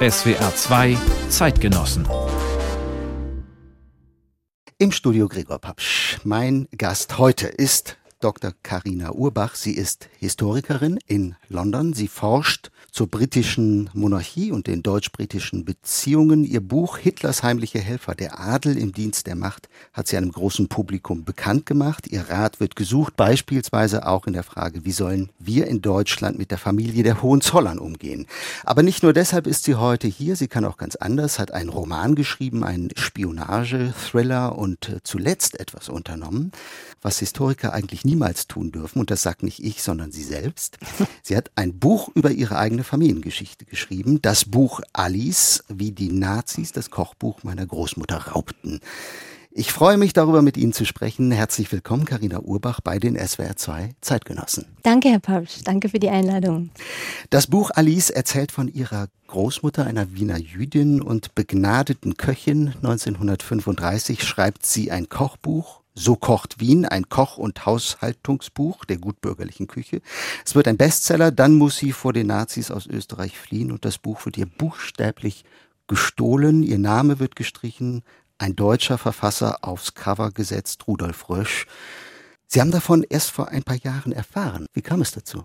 SWR 2 Zeitgenossen. Im Studio Gregor Papsch. Mein Gast heute ist Dr. Karina Urbach. Sie ist Historikerin in London. Sie forscht zur britischen Monarchie und den deutsch-britischen Beziehungen. Ihr Buch Hitlers heimliche Helfer, der Adel im Dienst der Macht, hat sie einem großen Publikum bekannt gemacht. Ihr Rat wird gesucht, beispielsweise auch in der Frage, wie sollen wir in Deutschland mit der Familie der Hohenzollern umgehen. Aber nicht nur deshalb ist sie heute hier, sie kann auch ganz anders, hat einen Roman geschrieben, einen Spionage-Thriller und zuletzt etwas unternommen, was Historiker eigentlich niemals tun dürfen. Und das sagt nicht ich, sondern sie selbst. Sie hat ein Buch über ihre eigene Familiengeschichte geschrieben. Das Buch Alice, wie die Nazis das Kochbuch meiner Großmutter raubten. Ich freue mich darüber, mit Ihnen zu sprechen. Herzlich willkommen, Karina Urbach, bei den SWR 2 Zeitgenossen. Danke, Herr Papsch. Danke für die Einladung. Das Buch Alice erzählt von ihrer Großmutter, einer Wiener Jüdin und begnadeten Köchin. 1935 schreibt sie ein Kochbuch so kocht Wien, ein Koch- und Haushaltungsbuch der gutbürgerlichen Küche. Es wird ein Bestseller, dann muss sie vor den Nazis aus Österreich fliehen und das Buch wird ihr buchstäblich gestohlen, ihr Name wird gestrichen, ein deutscher Verfasser aufs Cover gesetzt, Rudolf Rösch. Sie haben davon erst vor ein paar Jahren erfahren. Wie kam es dazu?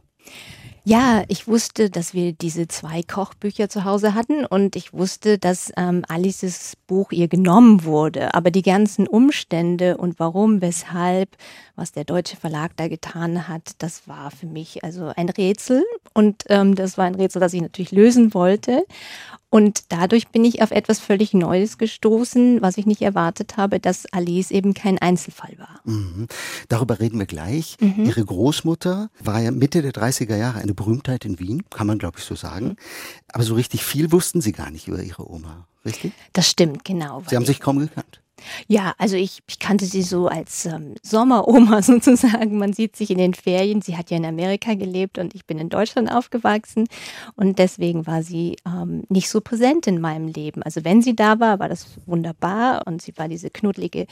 Ja, ich wusste, dass wir diese zwei Kochbücher zu Hause hatten und ich wusste, dass ähm, Alices Buch ihr genommen wurde. Aber die ganzen Umstände und warum, weshalb, was der deutsche Verlag da getan hat, das war für mich also ein Rätsel und ähm, das war ein Rätsel, das ich natürlich lösen wollte. Und dadurch bin ich auf etwas völlig Neues gestoßen, was ich nicht erwartet habe, dass Alice eben kein Einzelfall war. Mhm. Darüber reden wir gleich. Mhm. Ihre Großmutter war ja Mitte der 30er Jahre eine Berühmtheit in Wien, kann man glaube ich so sagen. Aber so richtig viel wussten Sie gar nicht über Ihre Oma, richtig? Das stimmt, genau. Sie haben sich kaum gekannt. Ja, also ich, ich kannte sie so als ähm, Sommeroma sozusagen. Man sieht sich in den Ferien. Sie hat ja in Amerika gelebt und ich bin in Deutschland aufgewachsen. Und deswegen war sie ähm, nicht so präsent in meinem Leben. Also wenn sie da war, war das wunderbar. Und sie war diese knuddelige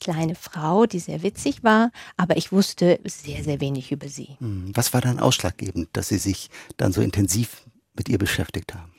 kleine Frau, die sehr witzig war. Aber ich wusste sehr, sehr wenig über sie. Hm, was war dann ausschlaggebend, dass Sie sich dann so intensiv mit ihr beschäftigt haben?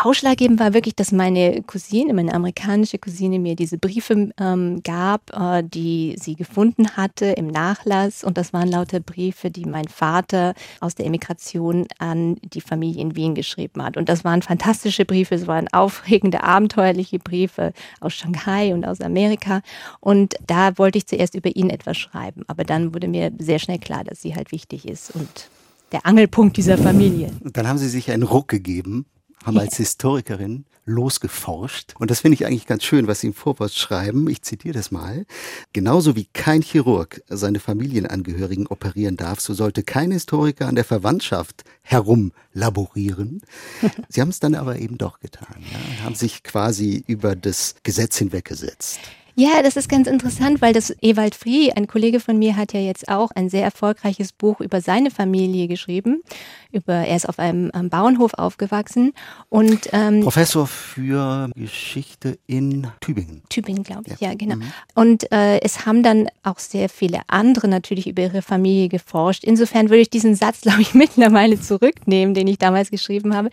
Ausschlaggebend war wirklich, dass meine Cousine, meine amerikanische Cousine, mir diese Briefe ähm, gab, äh, die sie gefunden hatte im Nachlass. Und das waren lauter Briefe, die mein Vater aus der Emigration an die Familie in Wien geschrieben hat. Und das waren fantastische Briefe, es waren aufregende, abenteuerliche Briefe aus Shanghai und aus Amerika. Und da wollte ich zuerst über ihn etwas schreiben. Aber dann wurde mir sehr schnell klar, dass sie halt wichtig ist und der Angelpunkt dieser Familie. Und dann haben Sie sich einen Ruck gegeben haben als Historikerin losgeforscht. Und das finde ich eigentlich ganz schön, was Sie im Vorwort schreiben. Ich zitiere das mal. Genauso wie kein Chirurg seine Familienangehörigen operieren darf, so sollte kein Historiker an der Verwandtschaft herumlaborieren. Sie haben es dann aber eben doch getan. Ja? Haben sich quasi über das Gesetz hinweggesetzt. Ja, das ist ganz interessant, weil das Ewald Frie, ein Kollege von mir, hat ja jetzt auch ein sehr erfolgreiches Buch über seine Familie geschrieben. Über, er ist auf einem, einem Bauernhof aufgewachsen und ähm, Professor für Geschichte in Tübingen. Tübingen, glaube ich, ja, ja genau. Mhm. Und äh, es haben dann auch sehr viele andere natürlich über ihre Familie geforscht. Insofern würde ich diesen Satz, glaube ich, mittlerweile zurücknehmen, den ich damals geschrieben habe,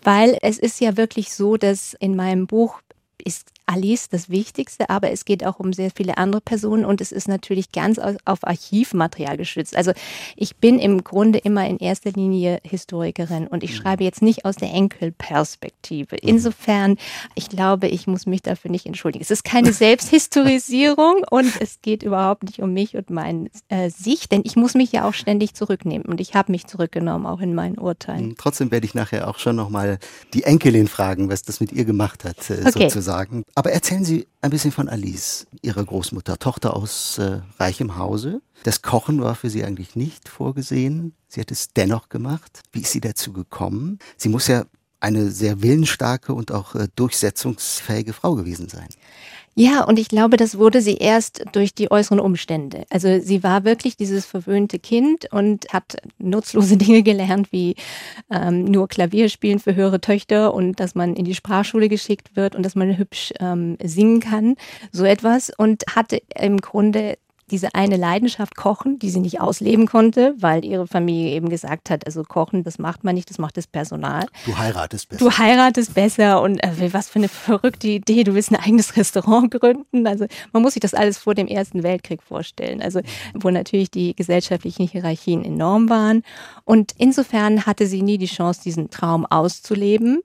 weil es ist ja wirklich so, dass in meinem Buch ist Alice das Wichtigste, aber es geht auch um sehr viele andere Personen und es ist natürlich ganz auf Archivmaterial geschützt. Also ich bin im Grunde immer in erster Linie Historikerin und ich mhm. schreibe jetzt nicht aus der Enkelperspektive. Mhm. Insofern, ich glaube, ich muss mich dafür nicht entschuldigen. Es ist keine Selbsthistorisierung und es geht überhaupt nicht um mich und meine äh, Sicht, denn ich muss mich ja auch ständig zurücknehmen und ich habe mich zurückgenommen, auch in meinen Urteilen. Mhm. Trotzdem werde ich nachher auch schon nochmal die Enkelin fragen, was das mit ihr gemacht hat, äh, okay. sozusagen. Aber erzählen Sie ein bisschen von Alice, Ihrer Großmutter, Tochter aus äh, reichem Hause. Das Kochen war für sie eigentlich nicht vorgesehen. Sie hat es dennoch gemacht. Wie ist sie dazu gekommen? Sie muss ja eine sehr willensstarke und auch äh, durchsetzungsfähige Frau gewesen sein. Ja, und ich glaube, das wurde sie erst durch die äußeren Umstände. Also sie war wirklich dieses verwöhnte Kind und hat nutzlose Dinge gelernt, wie ähm, nur Klavier spielen für höhere Töchter und dass man in die Sprachschule geschickt wird und dass man hübsch ähm, singen kann, so etwas. Und hatte im Grunde diese eine Leidenschaft Kochen, die sie nicht ausleben konnte, weil ihre Familie eben gesagt hat, also Kochen, das macht man nicht, das macht das Personal. Du heiratest besser. Du heiratest besser und äh, was für eine verrückte Idee, du willst ein eigenes Restaurant gründen. Also man muss sich das alles vor dem Ersten Weltkrieg vorstellen. Also wo natürlich die gesellschaftlichen Hierarchien enorm waren. Und insofern hatte sie nie die Chance, diesen Traum auszuleben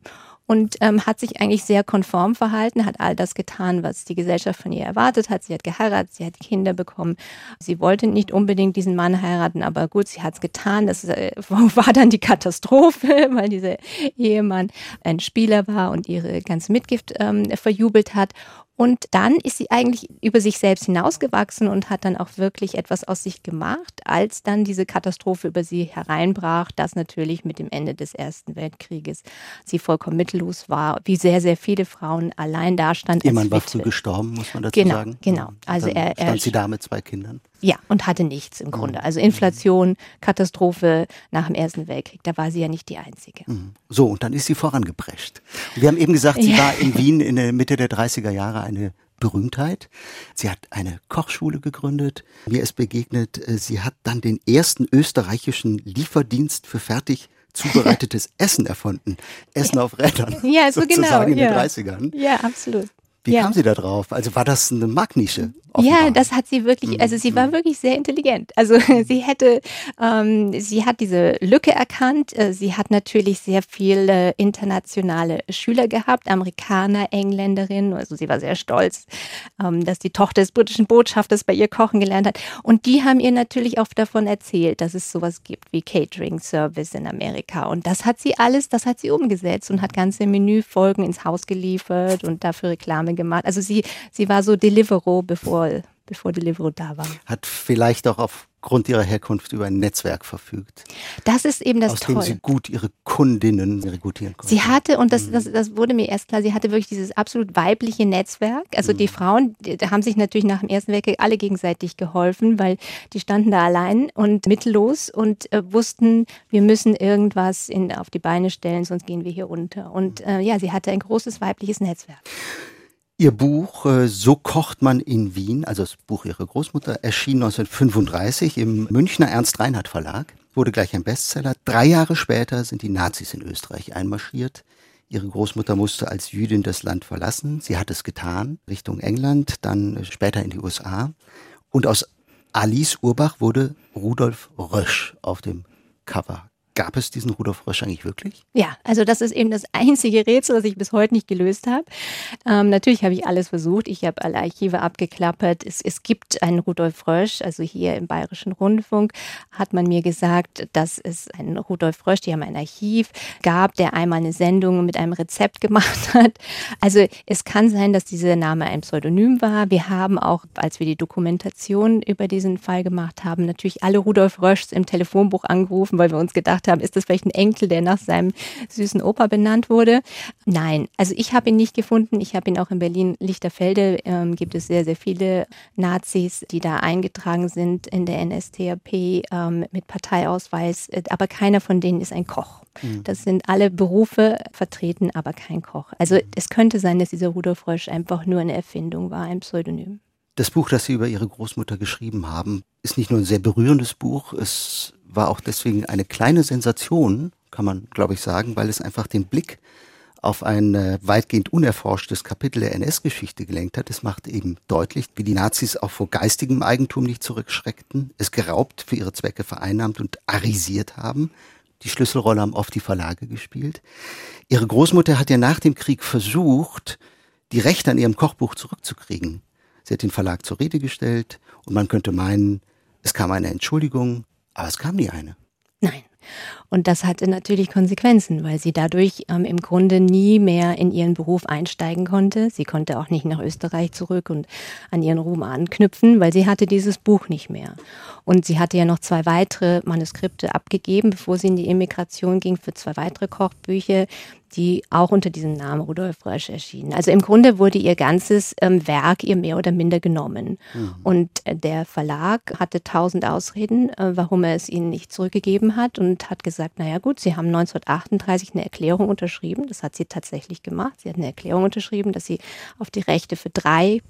und ähm, hat sich eigentlich sehr konform verhalten, hat all das getan, was die Gesellschaft von ihr erwartet hat. Sie hat geheiratet, sie hat Kinder bekommen. Sie wollte nicht unbedingt diesen Mann heiraten, aber gut, sie hat es getan. Das äh, war dann die Katastrophe, weil dieser Ehemann ein Spieler war und ihre ganze Mitgift ähm, verjubelt hat. Und dann ist sie eigentlich über sich selbst hinausgewachsen und hat dann auch wirklich etwas aus sich gemacht, als dann diese Katastrophe über sie hereinbrach, das natürlich mit dem Ende des Ersten Weltkrieges sie vollkommen mittellos war, wie sehr, sehr viele Frauen allein dastanden. Ihr Mann war früh gestorben, muss man dazu genau, sagen. Genau, also er, er stand sie da mit zwei Kindern. Ja, und hatte nichts im Grunde. Mhm. Also Inflation, Katastrophe nach dem Ersten Weltkrieg, da war sie ja nicht die Einzige. Mhm. So, und dann ist sie vorangeprescht. Wir haben eben gesagt, sie ja. war in Wien in der Mitte der 30er Jahre eine Berühmtheit. Sie hat eine Kochschule gegründet. Mir ist begegnet, äh, sie hat dann den ersten österreichischen Lieferdienst für fertig zubereitetes Essen erfunden. Essen auf Rädern. Ja, so genau. In ja. den 30ern. Ja, absolut. Wie ja. kam sie da drauf? Also war das eine Marktnische? Ja, das hat sie wirklich, also sie war mhm. wirklich sehr intelligent. Also sie hätte, ähm, sie hat diese Lücke erkannt. Äh, sie hat natürlich sehr viele internationale Schüler gehabt, Amerikaner, Engländerinnen. Also sie war sehr stolz, ähm, dass die Tochter des britischen Botschafters bei ihr kochen gelernt hat. Und die haben ihr natürlich auch davon erzählt, dass es sowas gibt wie Catering Service in Amerika. Und das hat sie alles, das hat sie umgesetzt und hat ganze Menüfolgen ins Haus geliefert und dafür Reklame gemacht. Also sie, sie war so Delivero, bevor bevor Deliveroo da war. Hat vielleicht auch aufgrund ihrer Herkunft über ein Netzwerk verfügt. Das ist eben das aus Tolle. Aus dem sie gut ihre Kundinnen rekrutieren konnte. Sie hatte, und das, mhm. das, das wurde mir erst klar, sie hatte wirklich dieses absolut weibliche Netzwerk. Also die mhm. Frauen die, die haben sich natürlich nach dem Ersten Weltkrieg alle gegenseitig geholfen, weil die standen da allein und mittellos und äh, wussten, wir müssen irgendwas in, auf die Beine stellen, sonst gehen wir hier unter. Und äh, ja, sie hatte ein großes weibliches Netzwerk. Ihr Buch äh, So kocht man in Wien, also das Buch ihrer Großmutter, erschien 1935 im Münchner Ernst Reinhardt Verlag, wurde gleich ein Bestseller. Drei Jahre später sind die Nazis in Österreich einmarschiert. Ihre Großmutter musste als Jüdin das Land verlassen. Sie hat es getan, Richtung England, dann später in die USA. Und aus Alice Urbach wurde Rudolf Rösch auf dem Cover Gab es diesen Rudolf Rösch eigentlich wirklich? Ja, also das ist eben das einzige Rätsel, das ich bis heute nicht gelöst habe. Ähm, natürlich habe ich alles versucht. Ich habe alle Archive abgeklappert. Es, es gibt einen Rudolf Rösch, also hier im Bayerischen Rundfunk hat man mir gesagt, dass es einen Rudolf Rösch, die haben ein Archiv, gab, der einmal eine Sendung mit einem Rezept gemacht hat. Also es kann sein, dass dieser Name ein Pseudonym war. Wir haben auch, als wir die Dokumentation über diesen Fall gemacht haben, natürlich alle Rudolf Röschs im Telefonbuch angerufen, weil wir uns gedacht haben, haben, ist das vielleicht ein Enkel, der nach seinem süßen Opa benannt wurde? Nein, also ich habe ihn nicht gefunden. Ich habe ihn auch in Berlin-Lichterfelde, ähm, gibt es sehr, sehr viele Nazis, die da eingetragen sind in der NSDAP ähm, mit Parteiausweis, aber keiner von denen ist ein Koch. Mhm. Das sind alle Berufe vertreten, aber kein Koch. Also es könnte sein, dass dieser Rudolf Rösch einfach nur eine Erfindung war, ein Pseudonym. Das Buch, das Sie über Ihre Großmutter geschrieben haben, ist nicht nur ein sehr berührendes Buch, es war auch deswegen eine kleine Sensation, kann man, glaube ich, sagen, weil es einfach den Blick auf ein äh, weitgehend unerforschtes Kapitel der NS-Geschichte gelenkt hat. Es macht eben deutlich, wie die Nazis auch vor geistigem Eigentum nicht zurückschreckten, es geraubt, für ihre Zwecke vereinnahmt und arisiert haben. Die Schlüsselrolle haben oft die Verlage gespielt. Ihre Großmutter hat ja nach dem Krieg versucht, die Rechte an ihrem Kochbuch zurückzukriegen. Sie hat den Verlag zur Rede gestellt und man könnte meinen, es kam eine Entschuldigung, aber es kam nie eine. Nein. Und das hatte natürlich Konsequenzen, weil sie dadurch ähm, im Grunde nie mehr in ihren Beruf einsteigen konnte. Sie konnte auch nicht nach Österreich zurück und an ihren Ruhm anknüpfen, weil sie hatte dieses Buch nicht mehr. Und sie hatte ja noch zwei weitere Manuskripte abgegeben, bevor sie in die Immigration ging, für zwei weitere Kochbücher, die auch unter diesem Namen Rudolf Rösch erschienen. Also im Grunde wurde ihr ganzes ähm, Werk ihr mehr oder minder genommen. Mhm. Und äh, der Verlag hatte tausend Ausreden, äh, warum er es ihnen nicht zurückgegeben hat und hat gesagt, naja gut, sie haben 1938 eine Erklärung unterschrieben. Das hat sie tatsächlich gemacht. Sie hat eine Erklärung unterschrieben, dass sie auf die Rechte für drei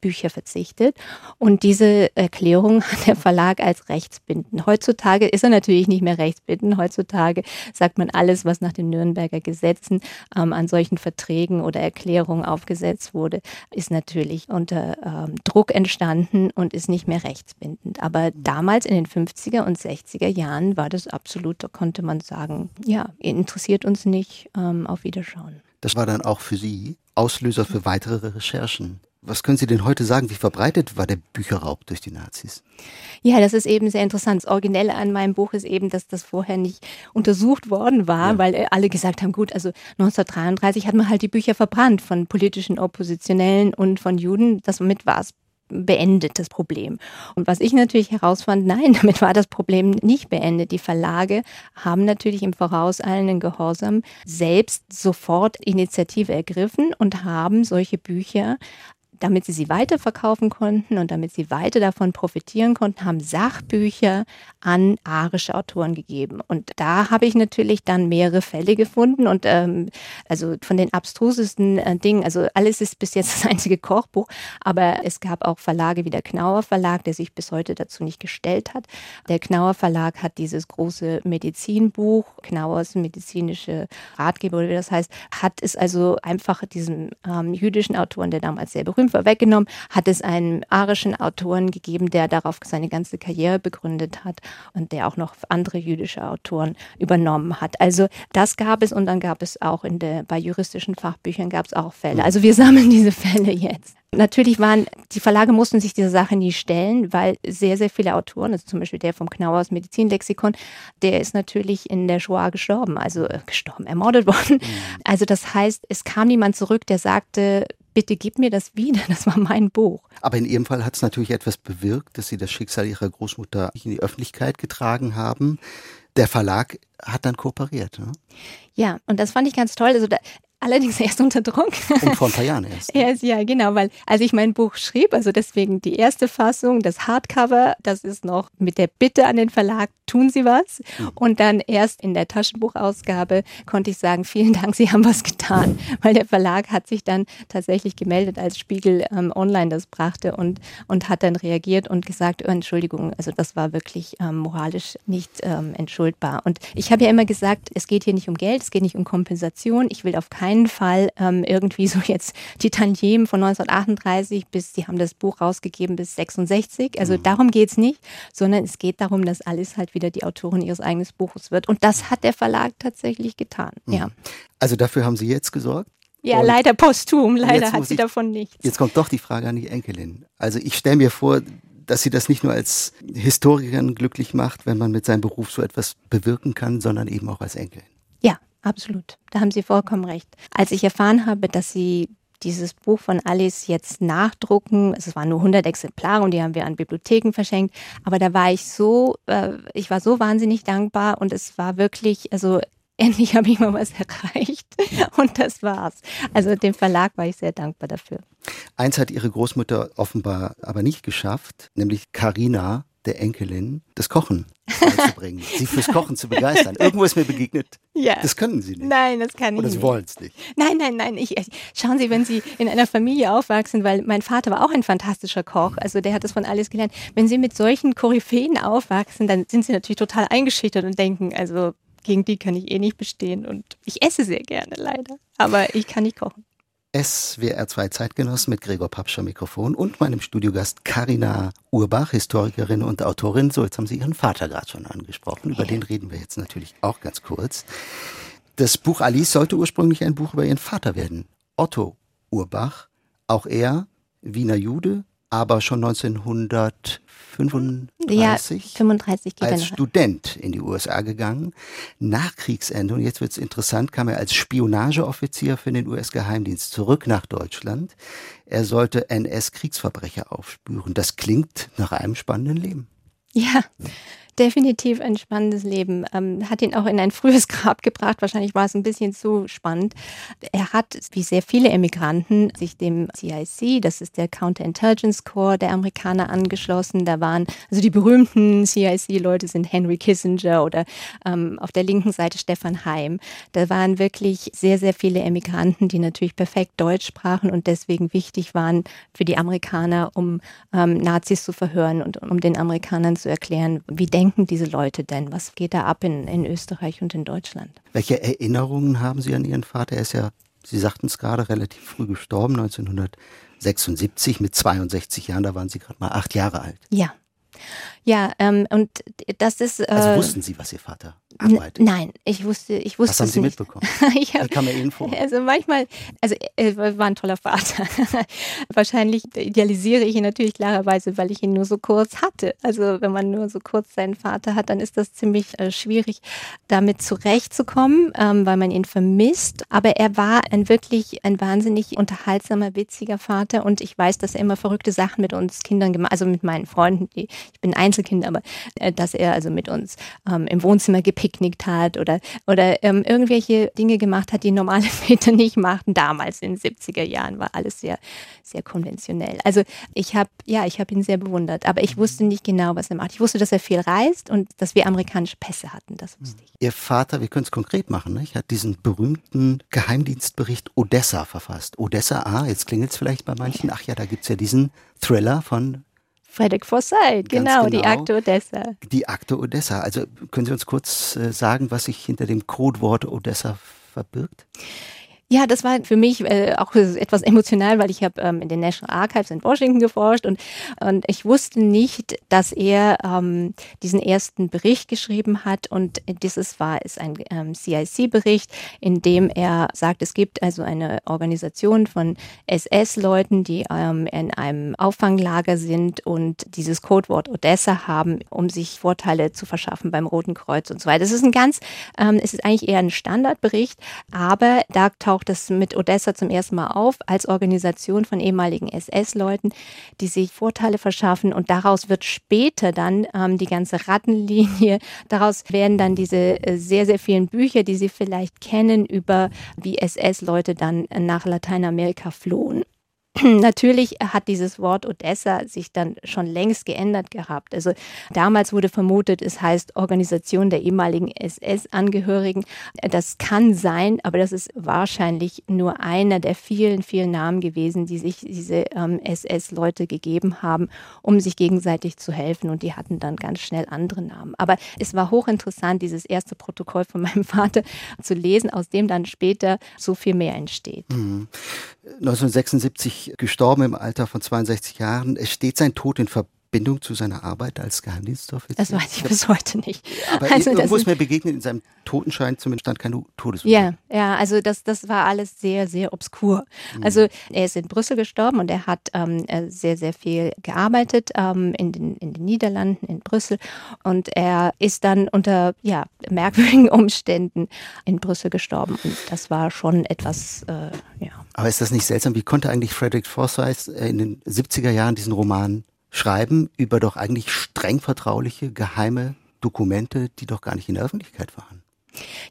Bücher verzichtet. Und diese Erklärung hat der Verlag als rechtsbindend. Heutzutage ist er natürlich nicht mehr rechtsbindend. Heutzutage sagt man alles, was nach den Nürnberger Gesetzen ähm, an solchen Verträgen oder Erklärungen aufgesetzt wurde, ist natürlich unter ähm, Druck entstanden und ist nicht mehr rechtsbindend. Aber damals in den 50er und 60er Jahren war das absolut, da konnte man sagen, ja, interessiert uns nicht, ähm, auf Wiederschauen. Das war dann auch für Sie Auslöser für weitere Recherchen. Was können Sie denn heute sagen? Wie verbreitet war der Bücherraub durch die Nazis? Ja, das ist eben sehr interessant. Das Originelle an meinem Buch ist eben, dass das vorher nicht untersucht worden war, ja. weil äh, alle gesagt haben, gut, also 1933 hat man halt die Bücher verbrannt von politischen Oppositionellen und von Juden. Damit war es beendet, das Problem. Und was ich natürlich herausfand, nein, damit war das Problem nicht beendet. Die Verlage haben natürlich im vorauseilenden Gehorsam selbst sofort Initiative ergriffen und haben solche Bücher damit sie sie weiterverkaufen konnten und damit sie weiter davon profitieren konnten, haben Sachbücher an arische Autoren gegeben. Und da habe ich natürlich dann mehrere Fälle gefunden und ähm, also von den abstrusesten äh, Dingen, also alles ist bis jetzt das einzige Kochbuch, aber es gab auch Verlage wie der Knauer Verlag, der sich bis heute dazu nicht gestellt hat. Der Knauer Verlag hat dieses große Medizinbuch, Knauers medizinische Ratgeber oder wie das heißt, hat es also einfach diesem ähm, jüdischen Autoren, der damals sehr berühmt Fünfer weggenommen, hat es einen arischen Autoren gegeben, der darauf seine ganze Karriere begründet hat und der auch noch andere jüdische Autoren übernommen hat. Also das gab es und dann gab es auch in der, bei juristischen Fachbüchern gab es auch Fälle. Also wir sammeln diese Fälle jetzt. Natürlich waren, die Verlage mussten sich dieser Sache nie stellen, weil sehr, sehr viele Autoren, also zum Beispiel der vom Knauers Medizinlexikon, der ist natürlich in der Shoah gestorben, also äh, gestorben, ermordet worden. Mhm. Also das heißt, es kam niemand zurück, der sagte, bitte gib mir das wieder, das war mein Buch. Aber in Ihrem Fall hat es natürlich etwas bewirkt, dass Sie das Schicksal Ihrer Großmutter in die Öffentlichkeit getragen haben. Der Verlag hat dann kooperiert. Ne? Ja, und das fand ich ganz toll. Also da, Allerdings erst unter Druck. Und vor ein paar Jahren erst. Ne? erst. Ja, genau, weil als ich mein Buch schrieb, also deswegen die erste Fassung, das Hardcover, das ist noch mit der Bitte an den Verlag, tun Sie was. Mhm. Und dann erst in der Taschenbuchausgabe konnte ich sagen, vielen Dank, Sie haben was getan. Weil der Verlag hat sich dann tatsächlich gemeldet, als Spiegel ähm, online das brachte und, und hat dann reagiert und gesagt, oh, Entschuldigung, also das war wirklich ähm, moralisch nicht ähm, entschuldbar. Und ich habe ja immer gesagt, es geht hier nicht um Geld, es geht nicht um Kompensation. Ich will auf keinen keinen Fall ähm, irgendwie so jetzt die Tantiemen von 1938 bis, die haben das Buch rausgegeben bis 66. Also mhm. darum geht es nicht, sondern es geht darum, dass alles halt wieder die Autorin ihres eigenen Buches wird. Und das hat der Verlag tatsächlich getan. Mhm. Ja. Also dafür haben Sie jetzt gesorgt? Ja, Und leider posthum. Leider hat sie ich, davon nichts. Jetzt kommt doch die Frage an die Enkelin. Also ich stelle mir vor, dass sie das nicht nur als Historikerin glücklich macht, wenn man mit seinem Beruf so etwas bewirken kann, sondern eben auch als Enkelin. Absolut, da haben Sie vollkommen recht. Als ich erfahren habe, dass Sie dieses Buch von Alice jetzt nachdrucken, es waren nur 100 Exemplare und die haben wir an Bibliotheken verschenkt, aber da war ich so, äh, ich war so wahnsinnig dankbar und es war wirklich, also endlich habe ich mal was erreicht und das war's. Also dem Verlag war ich sehr dankbar dafür. Eins hat ihre Großmutter offenbar aber nicht geschafft, nämlich Carina der Enkelin das Kochen beizubringen, sie fürs Kochen zu begeistern. Irgendwo ist mir begegnet, ja. das können Sie nicht. Nein, das kann ich Oder nicht. Sie wollen es nicht. Nein, nein, nein. Ich, schauen Sie, wenn Sie in einer Familie aufwachsen, weil mein Vater war auch ein fantastischer Koch, also der hat das von alles gelernt. Wenn Sie mit solchen Koryphäen aufwachsen, dann sind Sie natürlich total eingeschüchtert und denken, also gegen die kann ich eh nicht bestehen. Und ich esse sehr gerne, leider. Aber ich kann nicht kochen. SWR2 Zeitgenossen mit Gregor Papscher Mikrofon und meinem Studiogast Karina Urbach, Historikerin und Autorin. So, jetzt haben Sie Ihren Vater gerade schon angesprochen. Über den reden wir jetzt natürlich auch ganz kurz. Das Buch Alice sollte ursprünglich ein Buch über Ihren Vater werden. Otto Urbach. Auch er, Wiener Jude, aber schon 1935 ja, 35 als Student in die USA gegangen. Nach Kriegsende, und jetzt wird es interessant, kam er als Spionageoffizier für den US-Geheimdienst zurück nach Deutschland. Er sollte NS-Kriegsverbrecher aufspüren. Das klingt nach einem spannenden Leben. Ja, definitiv ein spannendes Leben. Ähm, hat ihn auch in ein frühes Grab gebracht. Wahrscheinlich war es ein bisschen zu spannend. Er hat, wie sehr viele Emigranten, sich dem CIC, das ist der Counterintelligence Corps der Amerikaner, angeschlossen. Da waren, also die berühmten CIC-Leute sind Henry Kissinger oder ähm, auf der linken Seite Stefan Heim. Da waren wirklich sehr, sehr viele Emigranten, die natürlich perfekt Deutsch sprachen und deswegen wichtig waren für die Amerikaner, um ähm, Nazis zu verhören und um den Amerikanern zu erklären, wie denken diese Leute denn? Was geht da ab in, in Österreich und in Deutschland? Welche Erinnerungen haben Sie an Ihren Vater? Er ist ja, Sie sagten es gerade, relativ früh gestorben, 1976 mit 62 Jahren, da waren Sie gerade mal acht Jahre alt. Ja. Ja, ähm, und das ist. Äh, also wussten Sie, was Ihr Vater arbeitet? Nein, ich wusste, ich wusste Was haben Sie nicht. mitbekommen? ich hab, Wie kam er Ihnen vor? Also manchmal, also er war ein toller Vater. Wahrscheinlich idealisiere ich ihn natürlich klarerweise, weil ich ihn nur so kurz hatte. Also wenn man nur so kurz seinen Vater hat, dann ist das ziemlich äh, schwierig, damit zurechtzukommen, ähm, weil man ihn vermisst. Aber er war ein wirklich ein wahnsinnig unterhaltsamer, witziger Vater und ich weiß, dass er immer verrückte Sachen mit uns Kindern gemacht, also mit meinen Freunden. Die, ich bin Einzelkind, aber äh, dass er also mit uns ähm, im Wohnzimmer gepicknickt hat oder oder ähm, irgendwelche Dinge gemacht hat, die normale Väter nicht machten. Damals in den 70er Jahren war alles sehr, sehr konventionell. Also ich habe, ja, ich ihn sehr bewundert, aber ich wusste nicht genau, was er macht. Ich wusste, dass er viel reist und dass wir amerikanische Pässe hatten, das wusste ich. Ihr Vater, wir können es konkret machen, nicht? hat diesen berühmten Geheimdienstbericht Odessa verfasst. Odessa, ah, jetzt klingelt es vielleicht bei manchen. Ach ja, da gibt es ja diesen Thriller von Frederick Forsyth, genau, Ganz die genau. Akte Odessa. die Akte Odessa. Also können Sie uns kurz äh, sagen, was sich hinter dem Codewort Odessa verbirgt? Ja, das war für mich äh, auch etwas emotional, weil ich habe ähm, in den National Archives in Washington geforscht und, und ich wusste nicht, dass er ähm, diesen ersten Bericht geschrieben hat und dieses war ist ein ähm, CIC-Bericht, in dem er sagt, es gibt also eine Organisation von SS-Leuten, die ähm, in einem Auffanglager sind und dieses Codewort Odessa haben, um sich Vorteile zu verschaffen beim Roten Kreuz und so weiter. Das ist ein ganz, ähm, es ist eigentlich eher ein Standardbericht, aber da taucht es mit Odessa zum ersten Mal auf als Organisation von ehemaligen SS-Leuten, die sich Vorteile verschaffen und daraus wird später dann ähm, die ganze Rattenlinie, daraus werden dann diese äh, sehr, sehr vielen Bücher, die Sie vielleicht kennen, über wie SS-Leute dann nach Lateinamerika flohen. Natürlich hat dieses Wort Odessa sich dann schon längst geändert gehabt. Also damals wurde vermutet, es heißt Organisation der ehemaligen SS-Angehörigen. Das kann sein, aber das ist wahrscheinlich nur einer der vielen, vielen Namen gewesen, die sich diese ähm, SS-Leute gegeben haben, um sich gegenseitig zu helfen. Und die hatten dann ganz schnell andere Namen. Aber es war hochinteressant, dieses erste Protokoll von meinem Vater zu lesen, aus dem dann später so viel mehr entsteht. 1976 gestorben im Alter von 62 Jahren. Es steht sein Tod in Verbindung zu seiner Arbeit als Geheimdienstoffizier? Das weiß ich bis heute nicht. Aber Also das ist mir begegnet, in seinem Totenschein zumindest stand keine Todesursache. Ja, ja, also das, das war alles sehr, sehr obskur. Also er ist in Brüssel gestorben und er hat ähm, äh, sehr, sehr viel gearbeitet ähm, in, den, in den Niederlanden, in Brüssel. Und er ist dann unter ja, merkwürdigen Umständen in Brüssel gestorben. Und das war schon etwas, äh, ja. Aber ist das nicht seltsam? Wie konnte eigentlich Frederick Forsyth äh, in den 70er Jahren diesen Roman schreiben über doch eigentlich streng vertrauliche, geheime Dokumente, die doch gar nicht in der Öffentlichkeit waren?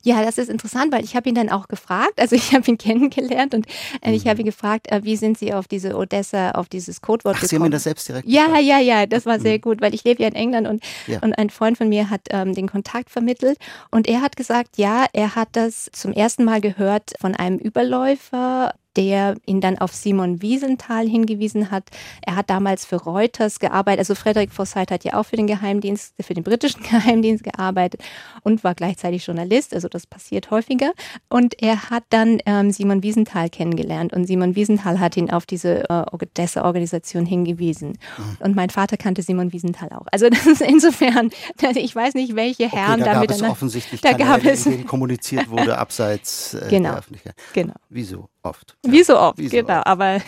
Ja, das ist interessant, weil ich habe ihn dann auch gefragt, also ich habe ihn kennengelernt und äh, ich habe ihn gefragt, äh, wie sind Sie auf diese Odessa, auf dieses Codewort Ach, Sie haben gekommen? ihn das selbst direkt Ja, gefragt? ja, ja, das war sehr gut, weil ich lebe ja in England und, Ja. und ein Freund von mir hat ähm, den Kontakt vermittelt und er hat gesagt, ja, er hat das zum ersten Mal gehört von einem Überläufer, der ihn dann auf Simon Wiesenthal hingewiesen hat. Er hat damals für Reuters gearbeitet. Also Frederick Forsyth hat ja auch für den Geheimdienst, für den britischen Geheimdienst gearbeitet und war gleichzeitig Journalist. Also das passiert häufiger. Und er hat dann ähm, Simon Wiesenthal kennengelernt und Simon Wiesenthal hat ihn auf diese äh, Odessa-Organisation hingewiesen. Und mein Vater kannte Simon Wiesenthal auch. Also das ist insofern, ich weiß nicht, welche Herren okay, da da gab es offensichtlich da gab es, kommuniziert wurde abseits äh, Genau. der Öffentlichkeit. genau. Wieso? Oft. Wie so oft, Wie so genau. oft. Aber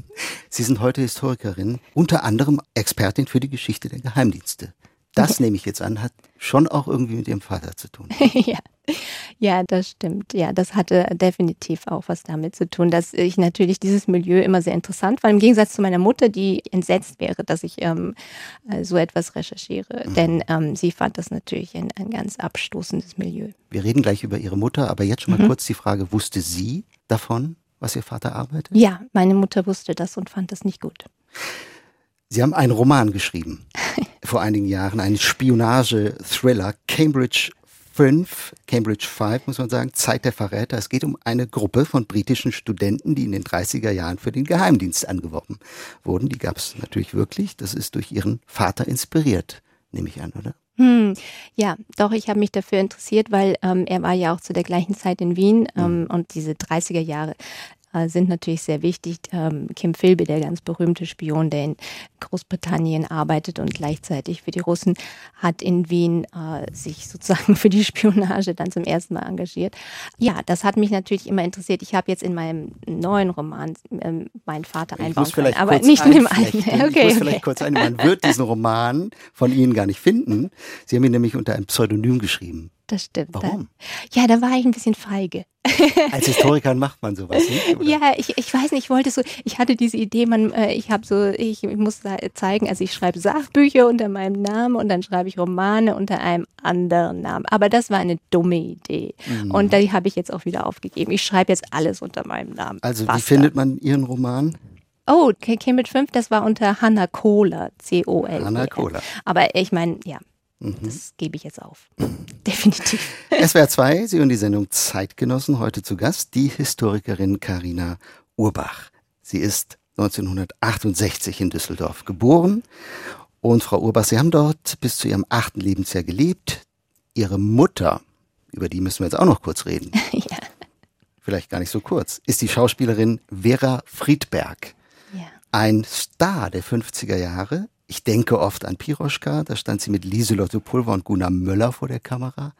Sie sind heute Historikerin, unter anderem Expertin für die Geschichte der Geheimdienste. Das nehme ich jetzt an, hat schon auch irgendwie mit Ihrem Vater zu tun. ja. Ja, das stimmt. Ja, das hatte definitiv auch was damit zu tun, dass ich natürlich dieses Milieu immer sehr interessant war. Im Gegensatz zu meiner Mutter, die entsetzt wäre, dass ich ähm, äh, so etwas recherchiere. Mhm. Denn ähm, sie fand das natürlich ein, ein, ganz abstoßendes Milieu. Wir reden gleich über ihre Mutter, aber jetzt schon mal mhm. kurz die Frage, wusste sie davon, was ihr Vater arbeitet? Ja, meine Mutter wusste das und fand das nicht gut. Sie haben einen Roman geschrieben vor einigen Jahren, einen Spionage-Thriller, Cambridge 5, Cambridge 5 muss man sagen, Zeit der Verräter. Es geht um eine Gruppe von britischen Studenten, die in den 30er Jahren für den Geheimdienst angeworben wurden. Die gab es natürlich wirklich. Das ist durch ihren Vater inspiriert, nehme ich an, oder? Hm, ja, doch, ich habe mich dafür interessiert, weil ähm, er war ja auch zu der gleichen Zeit in Wien ähm, mhm. und diese 30er Jahre äh, sind natürlich sehr wichtig. Ähm, Kim Philby, der ganz berühmte Spion, der in Großbritannien arbeitet und gleichzeitig für die Russen, hat in Wien äh, sich sozusagen für die Spionage dann zum ersten Mal engagiert. Ja, das hat mich natürlich immer interessiert. Ich habe jetzt in meinem neuen Roman ähm, meinen Vater einbauen können, aber nicht in dem alten. Okay, ich muss okay. vielleicht kurz ein, man wird diesen Roman von Ihnen gar nicht finden. Sie haben ihn nämlich unter einem Pseudonym geschrieben das stimmt. Warum? Da, ja, da war ich ein bisschen feige. Als Historiker macht man sowas nicht? Oder? Ja, ich, ich weiß nicht, ich wollte so, ich hatte diese Idee, man, äh, ich habe so, ich, ich muss zeigen, also ich schreibe Sachbücher unter meinem Namen und dann schreibe ich Romane unter einem anderen Namen. Aber das war eine dumme Idee. Mhm. Und die habe ich jetzt auch wieder aufgegeben. Ich schreibe jetzt alles unter meinem Namen. Also Basta. wie findet man Ihren Roman? Oh, Cambridge 5, das war unter Hannah Kohler, C-O-L. E Hannah Kohler. Aber ich meine, ja, Mhm. Das gebe ich jetzt auf. Definitiv. SWR 2, Sie und die Sendung Zeitgenossen, heute zu Gast, die Historikerin Karina Urbach. Sie ist 1968 in Düsseldorf geboren. Und Frau Urbach, Sie haben dort bis zu Ihrem achten Lebensjahr gelebt. Ihre Mutter, über die müssen wir jetzt auch noch kurz reden. ja. Vielleicht gar nicht so kurz, ist die Schauspielerin Vera Friedberg. Ja. Ein Star der 50er Jahre, ich denke oft an Piroschka, da stand sie mit Lieselotte Pulver und Gunnar Möller vor der Kamera.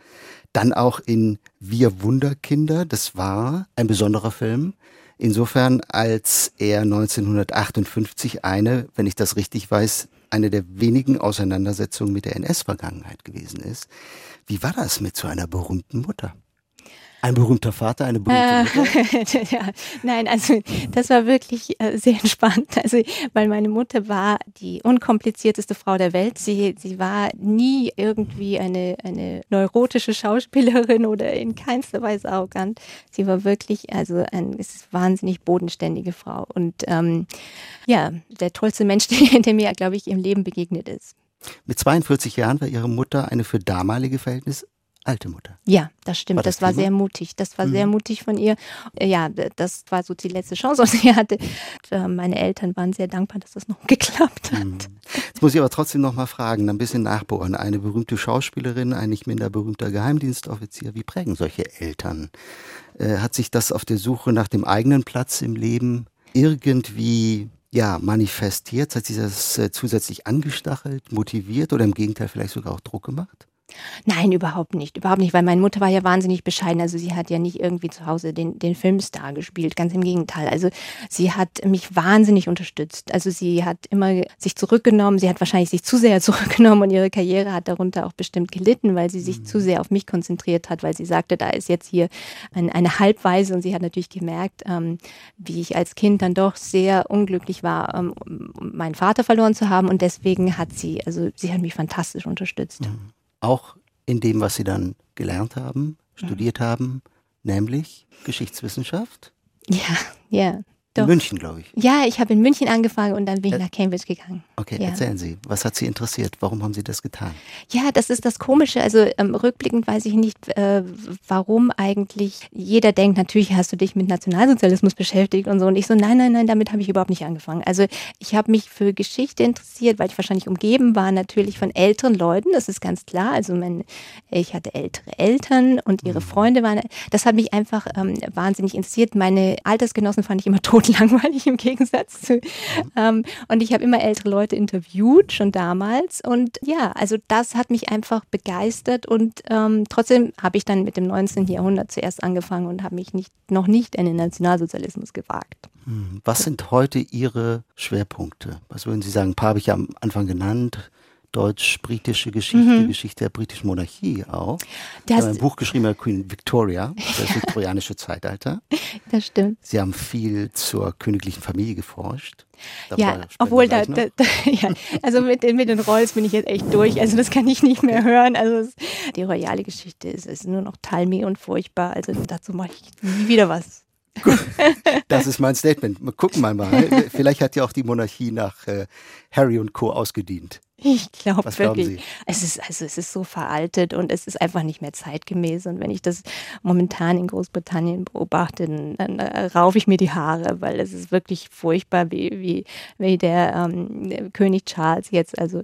Dann auch in Wir Wunderkinder, das war ein besonderer Film. Insofern, als er 1958 eine, wenn ich das richtig weiß, eine der wenigen Auseinandersetzungen mit der NS-Vergangenheit gewesen ist. Wie war das mit so einer berühmten Mutter? Ein berühmter Vater, eine berühmte Mutter? ja, nein, also das war wirklich äh, sehr entspannt. Also, weil meine Mutter war die unkomplizierteste Frau der Welt. Sie, sie war nie irgendwie eine, eine neurotische Schauspielerin oder in keinster Weise arrogant. Sie war wirklich also eine wahnsinnig bodenständige Frau. Und ähm, ja, der tollste Mensch, der mir, glaube ich, im Leben begegnet ist. Mit 42 Jahren war ihre Mutter eine für damalige Verhältnisse alte Mutter. Ja, das stimmt. War das, das war sehr mutig. Das war mhm. sehr mutig von ihr. Ja, das war so die letzte Chance, was sie hatte. Äh, meine Eltern waren sehr dankbar, dass das noch geklappt hat. Mhm. Jetzt muss ich aber trotzdem noch mal fragen, ein bisschen nachbohren. Eine berühmte Schauspielerin, ein nicht minder berühmter Geheimdienstoffizier. Wie prägen solche Eltern? Äh, hat sich das auf der Suche nach dem eigenen Platz im Leben irgendwie ja, manifestiert? Hat sie das äh, zusätzlich angestachelt, motiviert oder im Gegenteil vielleicht sogar auch Druck gemacht? Nein, überhaupt nicht. Überhaupt nicht, weil meine Mutter war ja wahnsinnig bescheiden. Also sie hat ja nicht irgendwie zu Hause den, den Filmstar gespielt, ganz im Gegenteil. Also sie hat mich wahnsinnig unterstützt. Also sie hat immer sich zurückgenommen. Sie hat wahrscheinlich sich zu sehr zurückgenommen und ihre Karriere hat darunter auch bestimmt gelitten, weil sie sich mhm. zu sehr auf mich konzentriert hat, weil sie sagte, da ist jetzt hier ein, eine Halbweise und sie hat natürlich gemerkt, ähm, wie ich als Kind dann doch sehr unglücklich war, ähm, meinen Vater verloren zu haben und deswegen hat sie, also sie hat mich fantastisch unterstützt. Mhm auch in dem, was Sie dann gelernt haben, studiert haben, nämlich Geschichtswissenschaft? Ja, ja. Doch. In München, glaube ich. Ja, ich habe in München angefangen und dann bin ich nach Cambridge gegangen. Okay, ja. erzählen Sie, was hat Sie interessiert? Warum haben Sie das getan? Ja, das ist das Komische. Also ähm, rückblickend weiß ich nicht, äh, warum eigentlich jeder denkt, natürlich hast du dich mit Nationalsozialismus beschäftigt und so. Und ich so, nein, nein, nein, damit habe ich überhaupt nicht angefangen. Also ich habe mich für Geschichte interessiert, weil ich wahrscheinlich umgeben war natürlich von älteren Leuten, das ist ganz klar. Also mein, ich hatte ältere Eltern und ihre mhm. Freunde waren, das hat mich einfach ähm, wahnsinnig interessiert. Meine Altersgenossen fand ich immer tot langweilig im Gegensatz zu. Ähm, und ich habe immer ältere Leute interviewt, schon damals. Und ja, also das hat mich einfach begeistert. Und ähm, trotzdem habe ich dann mit dem 19. Jahrhundert zuerst angefangen und habe mich nicht, noch nicht in den Nationalsozialismus gewagt. Hm, was sind heute Ihre Schwerpunkte? Was würden Sie sagen? Ein paar habe ich ja am Anfang genannt. Deutsch-britische Geschichte, mhm. Geschichte der britischen Monarchie auch. Das, Sie haben ein Buch geschrieben über Queen Victoria, das ja. viktorianische Zeitalter. Das stimmt. Sie haben viel zur königlichen Familie geforscht. Da ja, obwohl da, da, da, ja, also mit den, mit den Rolls bin ich jetzt echt durch. Also das kann ich nicht mehr hören. Also es, die royale Geschichte ist, ist nur noch Talmi und furchtbar. Also dazu mache ich nie wieder was. Das ist mein Statement. Wir gucken mal mal. Vielleicht hat ja auch die Monarchie nach äh, Harry und Co. ausgedient. Ich glaube wirklich. Es ist, also es ist so veraltet und es ist einfach nicht mehr zeitgemäß. Und wenn ich das momentan in Großbritannien beobachte, dann, äh, raufe ich mir die Haare, weil es ist wirklich furchtbar, wie, wie, wie der, ähm, König Charles jetzt also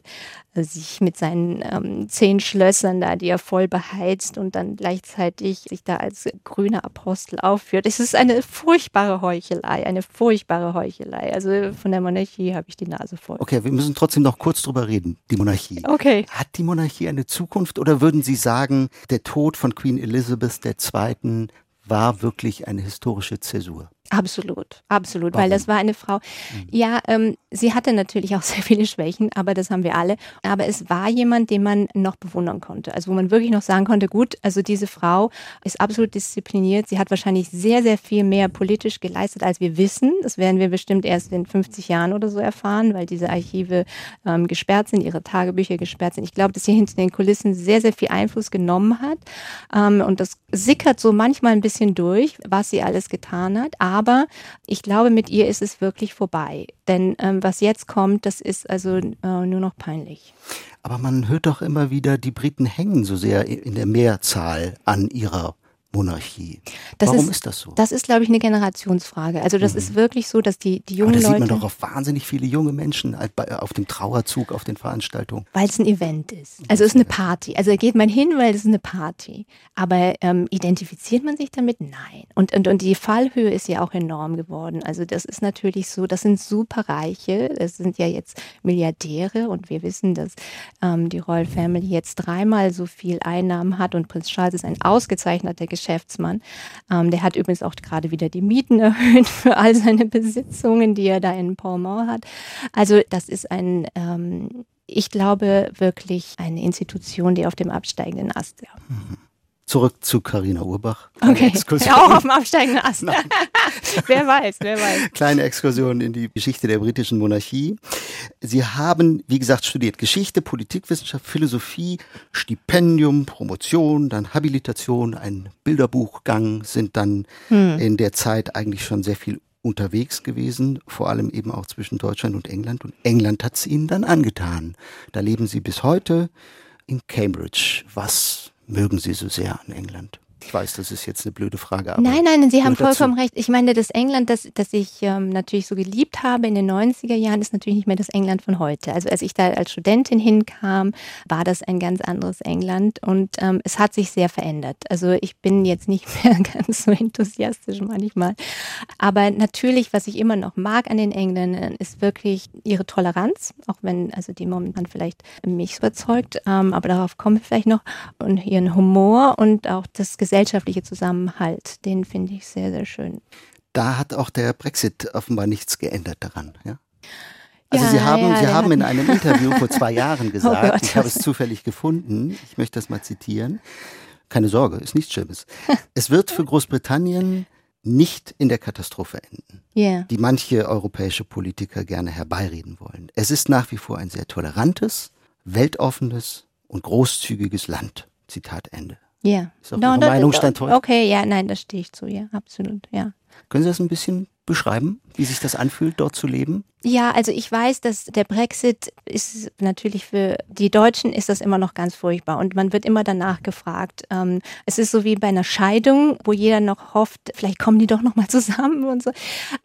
sich mit seinen ähm, zehn Schlössern da, die er voll beheizt und dann gleichzeitig sich da als grüner Apostel aufführt. Es ist eine furchtbare Heuchelei, eine furchtbare Heuchelei. Also von der Monarchie habe ich die Nase voll. Okay, wir müssen trotzdem noch kurz drüber reden reden, die Monarchie. Okay. Hat die Monarchie eine Zukunft oder würden Sie sagen, der Tod von Queen Elizabeth II. war wirklich eine historische Zäsur? Absolut, absolut, Warum? weil das war eine Frau. Mhm. Ja, ähm, sie hatte natürlich auch sehr viele Schwächen, aber das haben wir alle. Aber es war jemand, den man noch bewundern konnte. Also wo man wirklich noch sagen konnte, gut, also diese Frau ist absolut diszipliniert. Sie hat wahrscheinlich sehr, sehr viel mehr politisch geleistet, als wir wissen. Das werden wir bestimmt erst in 50 Jahren oder so erfahren, weil diese Archive ähm, gesperrt sind, ihre Tagebücher gesperrt sind. Ich glaube, dass sie hinter den Kulissen sehr, sehr viel Einfluss genommen hat. Ähm, und das sickert so manchmal ein bisschen durch, was sie alles getan hat. Aber aber ich glaube, mit ihr ist es wirklich vorbei. Denn ähm, was jetzt kommt, das ist also äh, nur noch peinlich. Aber man hört doch immer wieder, die Briten hängen so sehr in der Mehrzahl an ihrer Monarchie. Das Warum ist, ist, das so? Das ist, glaube ich, eine Generationsfrage. Also das mhm. ist wirklich so, dass die, die jungen Leute... Aber da sieht man doch auch wahnsinnig viele junge Menschen auf dem Trauerzug, auf den Veranstaltungen. Weil es ein Event ist. Also es ist eine Party. Also da geht man hin, weil es eine Party. Aber ähm, identifiziert man sich damit? Nein. Und, und, und die Fallhöhe ist ja auch enorm geworden. Also das ist natürlich so, das sind Superreiche. Das sind ja jetzt Milliardäre und wir wissen, dass ähm, die Royal Family jetzt dreimal so viel Einnahmen hat und Prinz Charles ist ein ausgezeichneter Geschäftsmann Geschäftsmann. Ähm, der hat übrigens auch gerade wieder die Mieten erhöht für all seine Besitzungen, die er da in Portmont hat. Also das ist ein, ähm, ich glaube, wirklich eine Institution, die auf dem absteigenden Ast ist. Ja. Mhm. Zurück zu Karina Urbach. okay. Exkursion. Ja, auch auf dem absteigenden Ast. wer weiß, wer weiß. Kleine Exkursion in die Geschichte der britischen Monarchie. Sie haben, wie gesagt, studiert Geschichte, Politikwissenschaft, Philosophie, Stipendium, Promotion, dann Habilitation, ein Bilderbuchgang, sind dann hm. in der Zeit eigentlich schon sehr viel unterwegs gewesen, vor allem eben auch zwischen Deutschland und England. Und England hat es ihnen dann angetan. Da leben sie bis heute in Cambridge. Was mögen Sie so sehr an England? Ich weiß, das ist jetzt eine blöde Frage. Nein, nein, Sie haben vollkommen recht. Ich meine, das England, das, das ich ähm, natürlich so geliebt habe in den 90er Jahren, ist natürlich nicht mehr das England von heute. Also als ich da als Studentin hinkam, war das ein ganz anderes England und ähm, es hat sich sehr verändert. Also ich bin jetzt nicht mehr ganz so enthusiastisch manchmal. Aber natürlich, was ich immer noch mag an den Engländern, ist wirklich ihre Toleranz, auch wenn also die momentan vielleicht mich überzeugt, ähm, aber darauf komme ich vielleicht noch, und ihren Humor und auch das Gesetz gesellschaftliche Zusammenhalt, den finde ich sehr, sehr schön. Da hat auch der Brexit offenbar nichts geändert daran, ja? Also ja, Sie haben, ja, Sie haben in einem Interview vor zwei Jahren oh gesagt, oh ich habe es zufällig gefunden, ich möchte das mal zitieren. Keine Sorge, ist nichts Schlimmes. Es wird für Großbritannien nicht in der Katastrophe enden, yeah. die manche europäische Politiker gerne herbeireden wollen. Es ist nach wie vor ein sehr tolerantes, weltoffenes und großzügiges Land. Zitat Ende. Ja. Ist auch no, Ihre Meinung stand heute? Okay, ja, nein, da stehe ich zu, ja, absolut, ja. Können Sie das ein bisschen beschreiben, wie sich das anfühlt, dort zu leben? Ja, also ich weiß, dass der Brexit ist natürlich für die Deutschen ist das immer noch ganz furchtbar und man wird immer danach gefragt. Ähm, es ist so wie bei einer Scheidung, wo jeder noch hofft, vielleicht kommen die doch noch mal zusammen und so.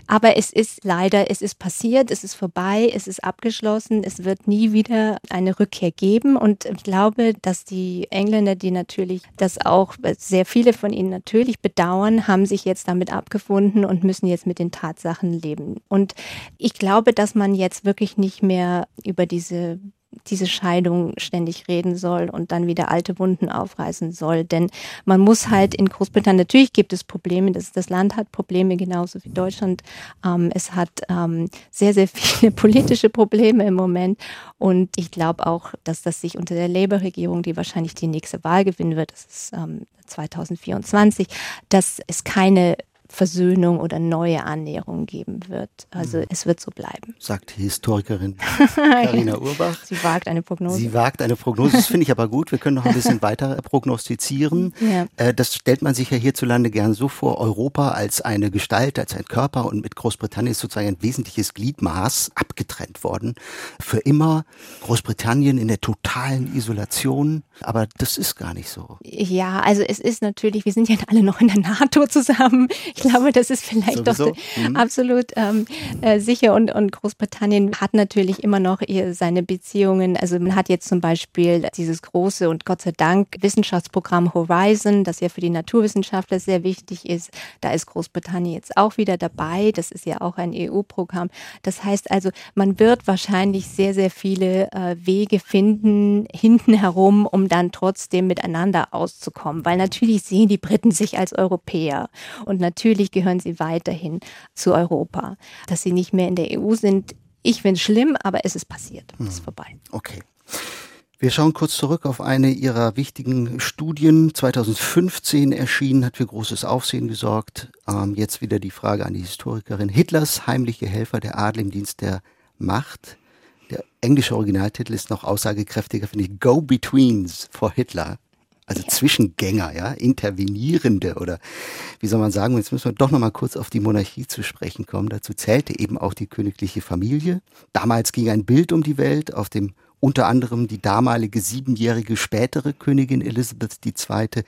Aber es ist leider, es ist passiert, es ist vorbei, es ist abgeschlossen, es wird nie wieder eine Rückkehr geben und ich glaube, dass die Engländer, die natürlich das auch sehr viele von ihnen natürlich bedauern, haben sich jetzt damit abgefunden und müssen jetzt mit den Tatsachen leben. Und ich glaube, dass man jetzt wirklich nicht mehr über diese diese Scheidung ständig reden soll und dann wieder alte Wunden aufreißen soll. Denn man muss halt in Großbritannien, natürlich gibt es Probleme, das, das Land hat Probleme genauso wie Deutschland. Ähm, es hat ähm, sehr, sehr viele politische Probleme im Moment. Und ich glaube auch, dass das sich unter der Labour-Regierung, die wahrscheinlich die nächste Wahl gewinnen wird, das ist ähm, 2024, dass es keine Versöhnung oder neue Annäherung geben wird. Also mhm. es wird so bleiben. Sagt die Historikerin Karina Urbach. Sie wagt eine Prognose. Sie wagt eine Prognose, das finde ich aber gut. Wir können noch ein bisschen weiter prognostizieren. Ja. Äh, das stellt man sich ja hierzulande gern so vor, Europa als eine Gestalt, als ein Körper und mit Großbritannien ist sozusagen ein wesentliches Gliedmaß abgetrennt worden. Für immer Großbritannien in der totalen Isolation. Aber das ist gar nicht so. Ja, also es ist natürlich, wir sind ja alle noch in der NATO zusammen. Ich glaube, das ist vielleicht Sowieso? doch mhm. absolut ähm, äh, sicher. Und, und Großbritannien hat natürlich immer noch ihr, seine Beziehungen. Also man hat jetzt zum Beispiel dieses große und Gott sei Dank Wissenschaftsprogramm Horizon, das ja für die Naturwissenschaftler sehr wichtig ist. Da ist Großbritannien jetzt auch wieder dabei. Das ist ja auch ein EU-Programm. Das heißt also, man wird wahrscheinlich sehr, sehr viele äh, Wege finden, hinten herum, um dann trotzdem miteinander auszukommen. Weil natürlich sehen die Briten sich als Europäer. Und natürlich natürlich gehören sie weiterhin zu Europa. Dass sie nicht mehr in der EU sind, ich finde es schlimm, aber es ist passiert. Es ist hm. vorbei. Okay. Wir schauen kurz zurück auf eine Ihrer wichtigen Studien. 2015 erschienen, hat für großes Aufsehen gesorgt. Ähm, jetzt wieder die Frage an die Historikerin. Hitlers heimliche Helfer, der Adel im Dienst der Macht. Der englische Originaltitel ist noch aussagekräftiger, finde ich. Go-Betweens for Hitler also Zwischengänger, ja, Intervenierende oder wie soll man sagen, jetzt müssen wir doch nochmal kurz auf die Monarchie zu sprechen kommen. Dazu zählte eben auch die königliche Familie. Damals ging ein Bild um die Welt, auf dem unter anderem die damalige siebenjährige spätere Königin Elisabeth II.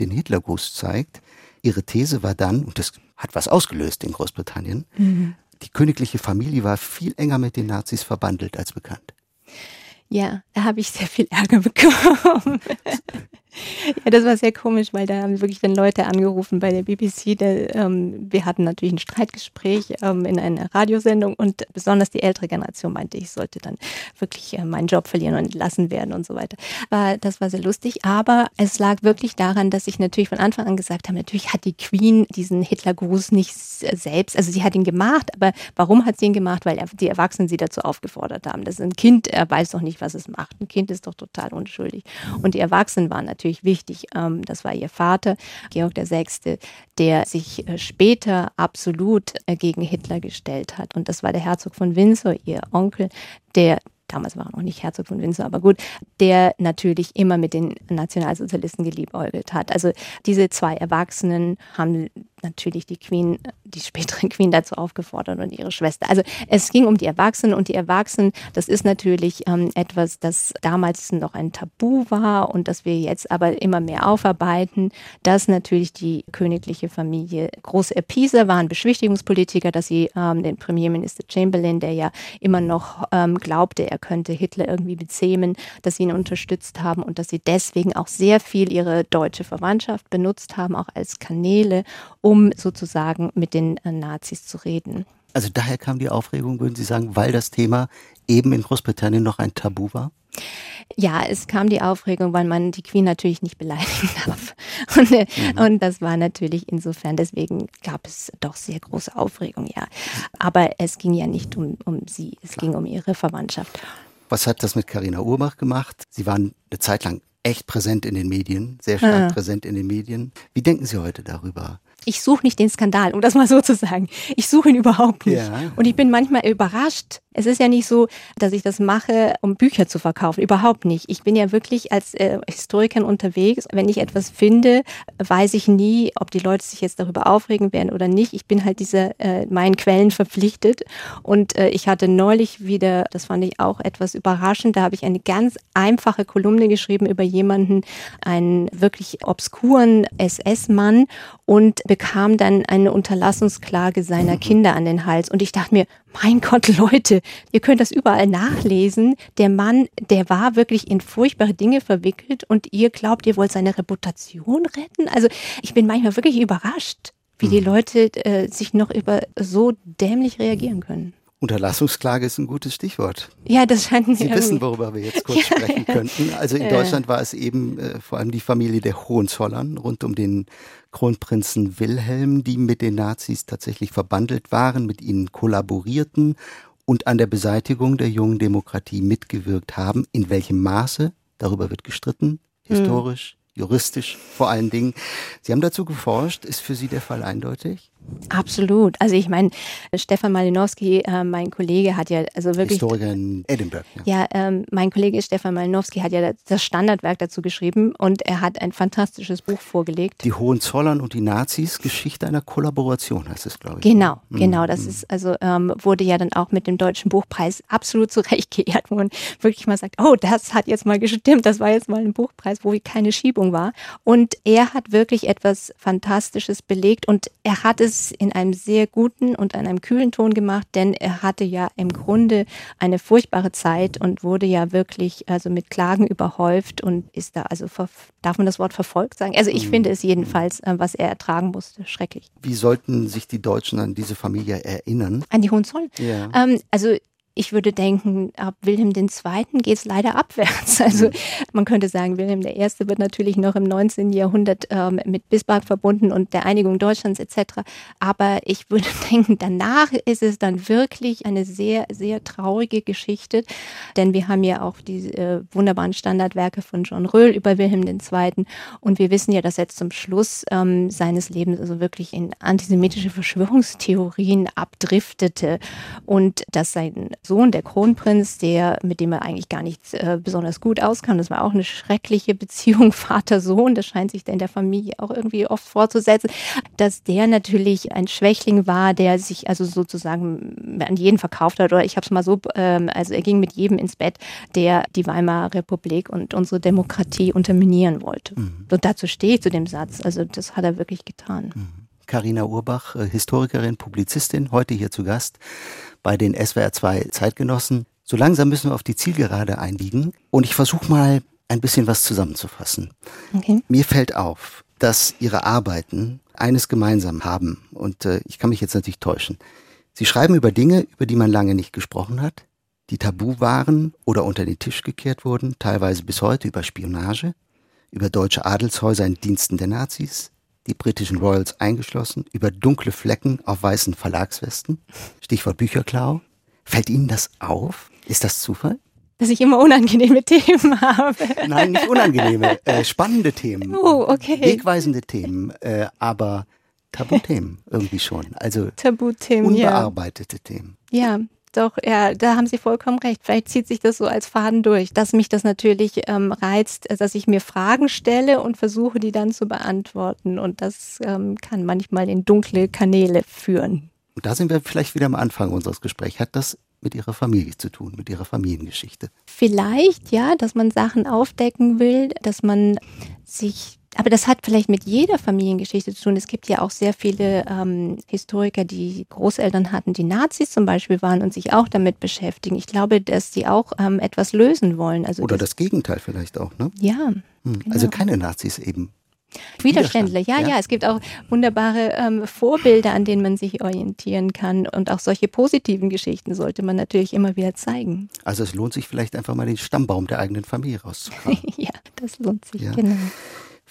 den Hitlergruß zeigt. Ihre These war dann, und das hat was ausgelöst in Großbritannien, mhm. die königliche Familie war viel enger mit den Nazis verbandelt als bekannt. Ja, da habe ich sehr viel Ärger bekommen. Ja, das war sehr komisch, weil da haben wirklich dann Leute angerufen bei der BBC. Der, ähm, wir hatten natürlich ein Streitgespräch ähm, in einer Radiosendung und besonders die ältere Generation meinte, ich sollte dann wirklich äh, meinen Job verlieren und entlassen werden und so weiter. War, das war sehr lustig, aber es lag wirklich daran, dass ich natürlich von Anfang an gesagt habe, natürlich hat die Queen diesen Hitlergruß nicht selbst, also sie hat ihn gemacht, aber warum hat sie ihn gemacht? Weil die Erwachsenen sie dazu aufgefordert haben. Das ist ein Kind, er weiß doch nicht, was es macht. Ein Kind ist doch total unschuldig. Und die Erwachsenen waren natürlich natürlich wichtig. Ähm, das war ihr Vater, Georg VI., der sich äh, später absolut äh, gegen Hitler gestellt hat. Und das war der Herzog von Windsor, ihr Onkel, der damals war er noch nicht Herzog von Windsor, aber gut, der natürlich immer mit den Nationalsozialisten geliebäugelt hat. Also diese zwei Erwachsenen haben natürlich die Queen, die spätere Queen dazu aufgefordert und ihre Schwester. Also es ging um die Erwachsenen und die Erwachsenen, das ist natürlich ähm, etwas, das damals noch ein Tabu war und das wir jetzt aber immer mehr aufarbeiten, dass natürlich die königliche Familie große Erpieser waren, Beschwichtigungspolitiker, dass sie ähm, den Premierminister Chamberlain, der ja immer noch ähm, glaubte, er könnte Hitler irgendwie bezähmen, dass sie ihn unterstützt haben und dass sie deswegen auch sehr viel ihre deutsche Verwandtschaft benutzt haben, auch als Kanäle, um um sozusagen mit den äh, Nazis zu reden. Also daher kam die Aufregung, würden Sie sagen, weil das Thema eben in Großbritannien noch ein Tabu war? Ja, es kam die Aufregung, weil man die Queen natürlich nicht beleidigen darf. Und, äh, mhm. und, das war natürlich insofern, deswegen gab es doch sehr große Aufregung, ja. Aber es ging ja nicht um, um sie, es Klar. ging um ihre Verwandtschaft. Was hat das mit Karina Urbach gemacht? Sie waren eine Zeit lang echt präsent in den Medien, sehr stark ja. präsent in den Medien. Wie denken Sie heute darüber? Ich suche nicht den Skandal, um das mal so zu sagen. Ich suche ihn überhaupt nicht. Ja. Und ich bin manchmal überrascht. Es ist ja nicht so, dass ich das mache, um Bücher zu verkaufen. Überhaupt nicht. Ich bin ja wirklich als äh, Historikerin unterwegs. Wenn ich etwas finde, weiß ich nie, ob die Leute sich jetzt darüber aufregen werden oder nicht. Ich bin halt diese äh, meinen Quellen verpflichtet. Und äh, ich hatte neulich wieder, das fand ich auch etwas überraschend, da habe ich eine ganz einfache Kolumne geschrieben über jemanden, einen wirklich obskuren SS-Mann und bekam dann eine Unterlassungsklage seiner Kinder an den Hals. Und ich dachte mir, mein Gott, Leute, ihr könnt das überall nachlesen. Der Mann, der war wirklich in furchtbare Dinge verwickelt und ihr glaubt, ihr wollt seine Reputation retten? Also ich bin manchmal wirklich überrascht, wie die mhm. Leute äh, sich noch über so dämlich reagieren können. Unterlassungsklage ist ein gutes Stichwort. Ja, das scheint mir Sie wissen, worüber wir jetzt kurz ja. sprechen könnten. Also in Deutschland war es eben äh, vor allem die Familie der Hohenzollern rund um den Kronprinzen Wilhelm, die mit den Nazis tatsächlich verbandelt waren, mit ihnen kollaborierten und an der Beseitigung der jungen Demokratie mitgewirkt haben. In welchem Maße? Darüber wird gestritten, hm. historisch, hm. juristisch vor allen Dingen. Sie haben dazu geforscht. Ist für Sie der Fall eindeutig? Absolut. Also ich meine, Stefan Malinowski, äh, mein Kollege, hat ja also wirklich. Historiker in Edinburgh. Ja, ja ähm, mein Kollege Stefan Malinowski hat ja das Standardwerk dazu geschrieben und er hat ein fantastisches Buch vorgelegt. Die Hohenzollern und die Nazis, Geschichte einer Kollaboration heißt es, glaube ich. Genau, mhm. genau. Das mhm. ist also ähm, wurde ja dann auch mit dem Deutschen Buchpreis absolut zurecht geehrt, wo man wirklich mal sagt, oh, das hat jetzt mal gestimmt, das war jetzt mal ein Buchpreis, wo keine Schiebung war. Und er hat wirklich etwas Fantastisches belegt und er hat es es in einem sehr guten und an einem kühlen Ton gemacht, denn er hatte ja im Grunde eine furchtbare Zeit und wurde ja wirklich also mit Klagen überhäuft und ist da also darf man das Wort verfolgt sagen? Also ich mhm. finde es jedenfalls, äh, was er ertragen musste, schrecklich. Wie sollten sich die Deutschen an diese Familie erinnern? An die Hohenzollern? Ja. Ähm, also ich würde denken, ab Wilhelm II. geht es leider abwärts. Also mhm. man könnte sagen, Wilhelm I. wird natürlich noch im 19. Jahrhundert ähm, mit Bismarck verbunden und der Einigung Deutschlands etc. Aber ich würde denken, danach ist es dann wirklich eine sehr, sehr traurige Geschichte. Denn wir haben ja auch die äh, wunderbaren Standardwerke von John Röhl über Wilhelm II. Und wir wissen ja, dass er zum Schluss ähm, seines Lebens also wirklich in antisemitische Verschwörungstheorien abdriftete und dass sein Sohn, der Kronprinz, der, mit dem er eigentlich gar nicht äh, besonders gut auskam. Das war auch eine schreckliche Beziehung Vater-Sohn. Das scheint sich in der Familie auch irgendwie oft fortzusetzen, dass der natürlich ein Schwächling war, der sich also sozusagen an jeden verkauft hat. Oder ich habe es mal so, ähm, also er ging mit jedem ins Bett, der die Weimarer Republik und unsere Demokratie unterminieren wollte. Mhm. Und dazu stehe ich zu dem Satz. Also das hat er wirklich getan. Mhm. Carina Urbach, äh, Historikerin, Publizistin, heute hier zu Gast bei den SWR 2 Zeitgenossen. So langsam müssen wir auf die Zielgerade einbiegen und ich versuche mal ein bisschen was zusammenzufassen. Okay. Mir fällt auf, dass Ihre Arbeiten eines gemeinsam haben und äh, ich kann mich jetzt natürlich täuschen. Sie schreiben über Dinge, über die man lange nicht gesprochen hat, die tabu waren oder unter den Tisch gekehrt wurden, teilweise bis heute über Spionage, über deutsche Adelshäuser in Diensten der Nazis, die britischen Royals eingeschlossen, über dunkle Flecken auf weißen Verlagswesten. Stichwort Bücherklau. Fällt Ihnen das auf? Ist das Zufall? Dass ich immer unangenehme Themen habe. Nein, nicht unangenehme, äh, spannende Themen. Oh, okay. Wegweisende Themen, äh, aber Tabuthemen irgendwie schon. Also Tabuthemen, unbearbeitete ja. Themen. Ja, doch, ja, da haben Sie vollkommen recht. Vielleicht zieht sich das so als Faden durch, dass mich das natürlich ähm, reizt, dass ich mir Fragen stelle und versuche, die dann zu beantworten. Und das ähm, kann manchmal in dunkle Kanäle führen. Und da sind wir vielleicht wieder am Anfang unseres Gesprächs. Hat das mit ihrer Familie zu tun, mit ihrer Familiengeschichte? Vielleicht, ja, dass man Sachen aufdecken will, dass man sich aber das hat vielleicht mit jeder Familiengeschichte zu tun. Es gibt ja auch sehr viele ähm, Historiker, die Großeltern hatten, die Nazis zum Beispiel waren und sich auch damit beschäftigen. Ich glaube, dass die auch ähm, etwas lösen wollen. Also Oder das, das, Gegenteil vielleicht auch, ne? Ja. Hm. Genau. Also keine Nazis eben. Widerständler, ja, ja, ja, Es gibt auch wunderbare ähm, Vorbilder, an denen man sich orientieren kann. Und auch solche positiven Geschichten sollte man natürlich immer wieder zeigen. Also es lohnt sich vielleicht einfach mal den Stammbaum der eigenen Familie rauszukramen. ja, das lohnt sich, ja. genau.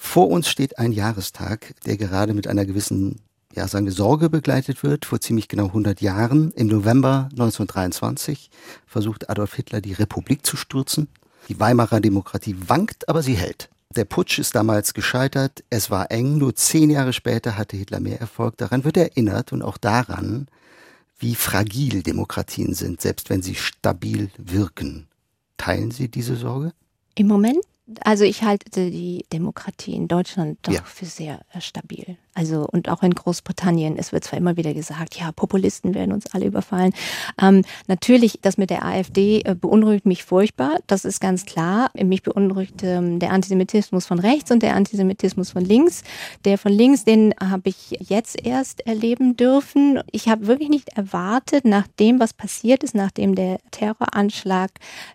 Vor uns steht ein Jahrestag, der gerade mit einer gewissen, ja, sagen wir, Sorge begleitet wird. Vor ziemlich genau 100 Jahren, im November 1923, versucht Adolf Hitler die Republik zu stürzen. Die Weimarer Demokratie wankt, aber sie hält. Der Putsch ist damals gescheitert, es war eng, nur zehn Jahre später hatte Hitler mehr Erfolg. Daran wird erinnert und auch daran, wie fragil Demokratien sind, selbst wenn sie stabil wirken. Teilen Sie diese Sorge? Im Moment also ich halte die Demokratie in Deutschland doch ja. für sehr äh, stabil. Also und auch in Großbritannien, es wird zwar immer wieder gesagt, ja, Populisten werden uns alle überfallen. Ähm, natürlich, das mit der AfD äh, beunruhigt mich furchtbar, das ist ganz klar. Mich beunruhigt ähm, der Antisemitismus von rechts und der Antisemitismus von links. Der von links, den habe ich jetzt erst erleben dürfen. Ich habe wirklich nicht erwartet, nach dem, was passiert ist, nachdem der Terroranschlag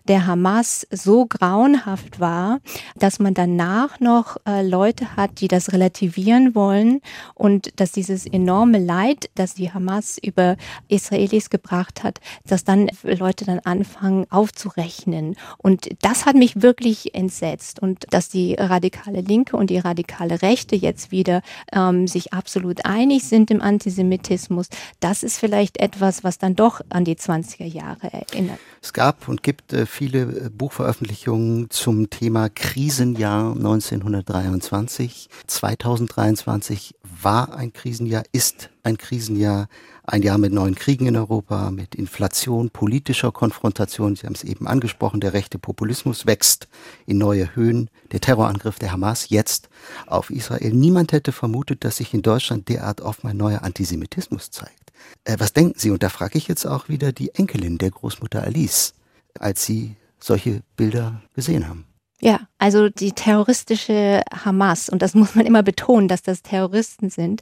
der Hamas so grauenhaft war, dass man danach noch äh, Leute hat, die das relativieren wollen und dass dieses enorme Leid, das die Hamas über Israelis gebracht hat, dass dann Leute dann anfangen aufzurechnen. Und das hat mich wirklich entsetzt. Und dass die radikale Linke und die radikale Rechte jetzt wieder ähm, sich absolut einig sind im Antisemitismus, das ist vielleicht etwas, was dann doch an die 20er Jahre erinnert. Es gab und gibt äh, viele äh, Buchveröffentlichungen zum Thema Krisenjahr 1923. 2023 war ein Krisenjahr, ist ein Krisenjahr, ein Jahr mit neuen Kriegen in Europa, mit Inflation, politischer Konfrontation. Sie haben es eben angesprochen, der rechte Populismus wächst in neue Höhen. Der Terrorangriff der Hamas jetzt auf Israel. Niemand hätte vermutet, dass sich in Deutschland derart oft ein neuer Antisemitismus zeigt. Äh, was denken Sie? Und da frage ich jetzt auch wieder die Enkelin der Großmutter Alice, als Sie solche Bilder gesehen haben. Ja, also die terroristische Hamas, und das muss man immer betonen, dass das Terroristen sind.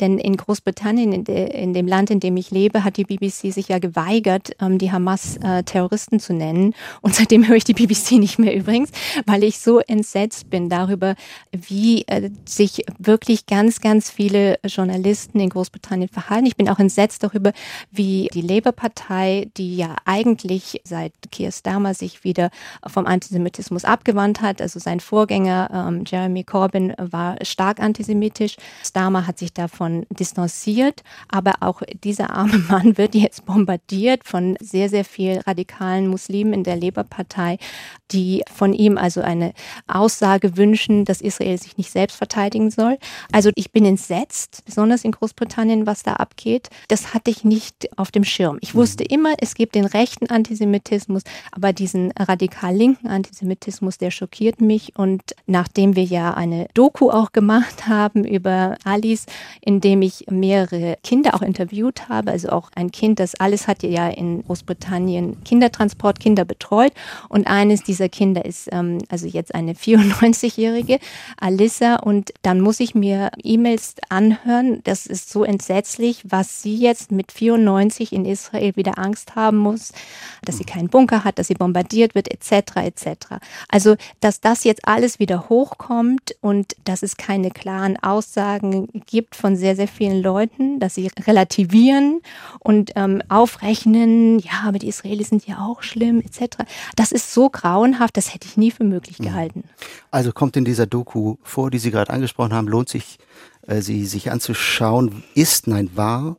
Denn in Großbritannien, in, de, in dem Land, in dem ich lebe, hat die BBC sich ja geweigert, ähm, die Hamas äh, Terroristen zu nennen. Und seitdem höre ich die BBC nicht mehr übrigens, weil ich so entsetzt bin darüber, wie äh, sich wirklich ganz, ganz viele Journalisten in Großbritannien verhalten. Ich bin auch entsetzt darüber, wie die Labour-Partei, die ja eigentlich seit Keir Starmer sich wieder vom Antisemitismus abgewandt abgewandt hat. Also sein Vorgänger ähm, Jeremy Corbyn war stark antisemitisch. Starmer hat sich davon distanziert, aber auch dieser arme Mann wird jetzt bombardiert von sehr, sehr vielen radikalen Muslimen in der Labour-Partei, die von ihm also eine Aussage wünschen, dass Israel sich nicht selbst verteidigen soll. Also ich bin entsetzt, besonders in Großbritannien, was da abgeht. Das hatte ich nicht auf dem Schirm. Ich wusste immer, es gibt den rechten Antisemitismus, aber diesen radikal linken Antisemitismus, der sehr schockiert mich. Und nachdem wir ja eine Doku auch gemacht haben über Alice, in dem ich mehrere Kinder auch interviewt habe, also auch ein Kind, das alles hat ja in Großbritannien Kindertransport, Kinder betreut. Und eines dieser Kinder ist ähm, also jetzt eine 94-jährige Alissa. Und dann muss ich mir E-Mails anhören. Das ist so entsetzlich, was sie jetzt mit 94 in Israel wieder Angst haben muss, dass sie keinen Bunker hat, dass sie bombardiert wird, etc. etc. Also dass das jetzt alles wieder hochkommt und dass es keine klaren Aussagen gibt von sehr, sehr vielen Leuten, dass sie relativieren und ähm, aufrechnen, ja, aber die Israelis sind ja auch schlimm, etc. Das ist so grauenhaft, das hätte ich nie für möglich mhm. gehalten. Also kommt in dieser Doku vor, die Sie gerade angesprochen haben, lohnt sich, äh, sie sich anzuschauen, ist, nein, war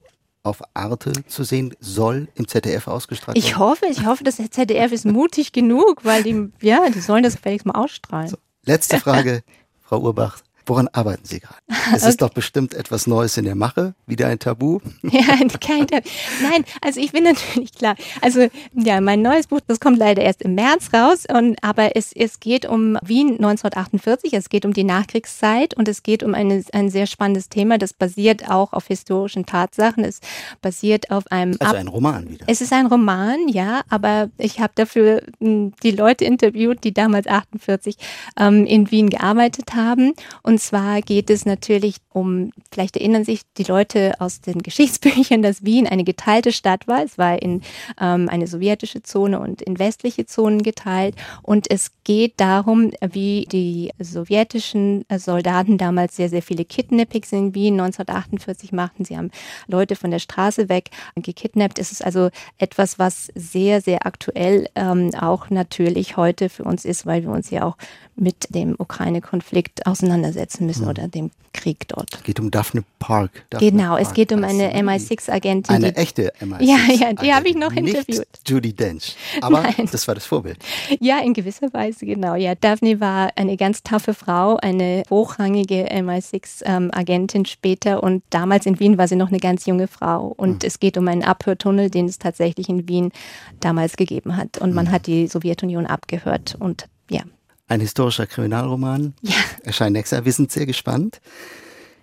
auf Arte zu sehen, soll im ZDF ausgestrahlt werden? Ich hoffe, ich hoffe, das ZDF ist mutig genug, weil die, ja, die sollen das vielleicht mal ausstrahlen. So, letzte Frage, Frau Urbach. Woran arbeiten Sie gerade? Es okay. ist doch bestimmt etwas Neues in der Mache, wieder ein Tabu. Ja, kein Tabu. Nein, also ich bin natürlich klar. Also ja, mein neues Buch, das kommt leider erst im März raus, und, aber es, es geht um Wien 1948, es geht um die Nachkriegszeit und es geht um eine, ein sehr spannendes Thema, das basiert auch auf historischen Tatsachen. Es basiert auf einem... Also ein Roman wieder. Es ist ein Roman, ja, aber ich habe dafür hm, die Leute interviewt, die damals 48 ähm, in Wien gearbeitet haben und und zwar geht es natürlich um, vielleicht erinnern sich die Leute aus den Geschichtsbüchern, dass Wien eine geteilte Stadt war. Es war in ähm, eine sowjetische Zone und in westliche Zonen geteilt. Und es geht darum, wie die sowjetischen Soldaten damals sehr, sehr viele Kidnappings in Wien 1948 machten. Sie haben Leute von der Straße weg gekidnappt. Es ist also etwas, was sehr, sehr aktuell ähm, auch natürlich heute für uns ist, weil wir uns ja auch mit dem Ukraine-Konflikt auseinandersetzen müssen mhm. oder dem Krieg dort. Es geht um Daphne Park. Daphne genau, Park. es geht um eine MI6-Agentin. Eine echte MI6. Ja, ja, die habe ich noch interviewt. Nicht Judy Dench. Aber Nein. das war das Vorbild. Ja, in gewisser Weise, genau. Ja, Daphne war eine ganz taffe Frau, eine hochrangige MI6-Agentin später und damals in Wien war sie noch eine ganz junge Frau. Und mhm. es geht um einen Abhörtunnel, den es tatsächlich in Wien damals gegeben hat. Und man mhm. hat die Sowjetunion abgehört und ja, ein historischer Kriminalroman. Ja. Erscheint nächstes Jahr. Wir sind sehr gespannt.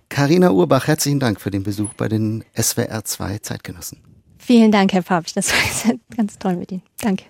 Karina Urbach, herzlichen Dank für den Besuch bei den SWR 2 Zeitgenossen. Vielen Dank, Herr Fabsch. Das war ganz toll mit Ihnen. Danke.